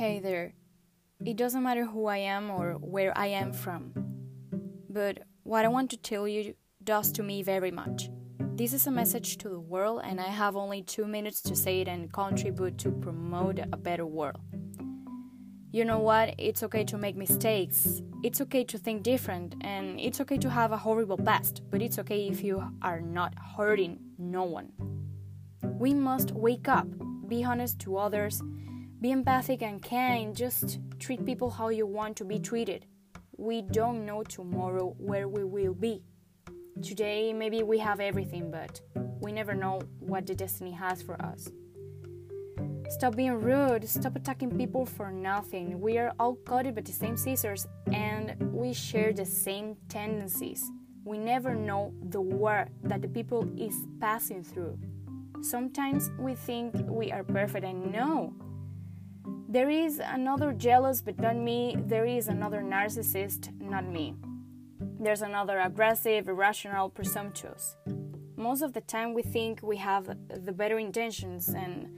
Hey there. It doesn't matter who I am or where I am from. But what I want to tell you does to me very much. This is a message to the world, and I have only two minutes to say it and contribute to promote a better world. You know what? It's okay to make mistakes. It's okay to think different, and it's okay to have a horrible past, but it's okay if you are not hurting no one. We must wake up, be honest to others, be empathic and kind, just treat people how you want to be treated. We don't know tomorrow where we will be. Today, maybe we have everything, but we never know what the destiny has for us. Stop being rude, stop attacking people for nothing. We are all caught by the same scissors and we share the same tendencies. We never know the war that the people is passing through. Sometimes we think we are perfect and no, there is another jealous, but not me. There is another narcissist, not me. There's another aggressive, irrational, presumptuous. Most of the time, we think we have the better intentions, and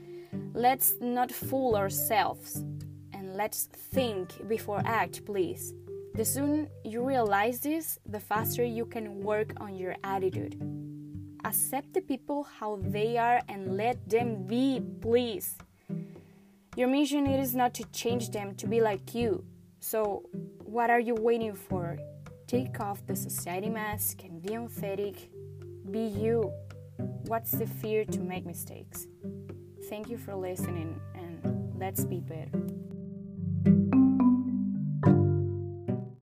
let's not fool ourselves. And let's think before act, please. The sooner you realize this, the faster you can work on your attitude. Accept the people how they are and let them be, please. Your mission is not to change them to be like you. So, what are you waiting for? Take off the society mask and be authentic. Be you. What's the fear to make mistakes? Thank you for listening and let's be better.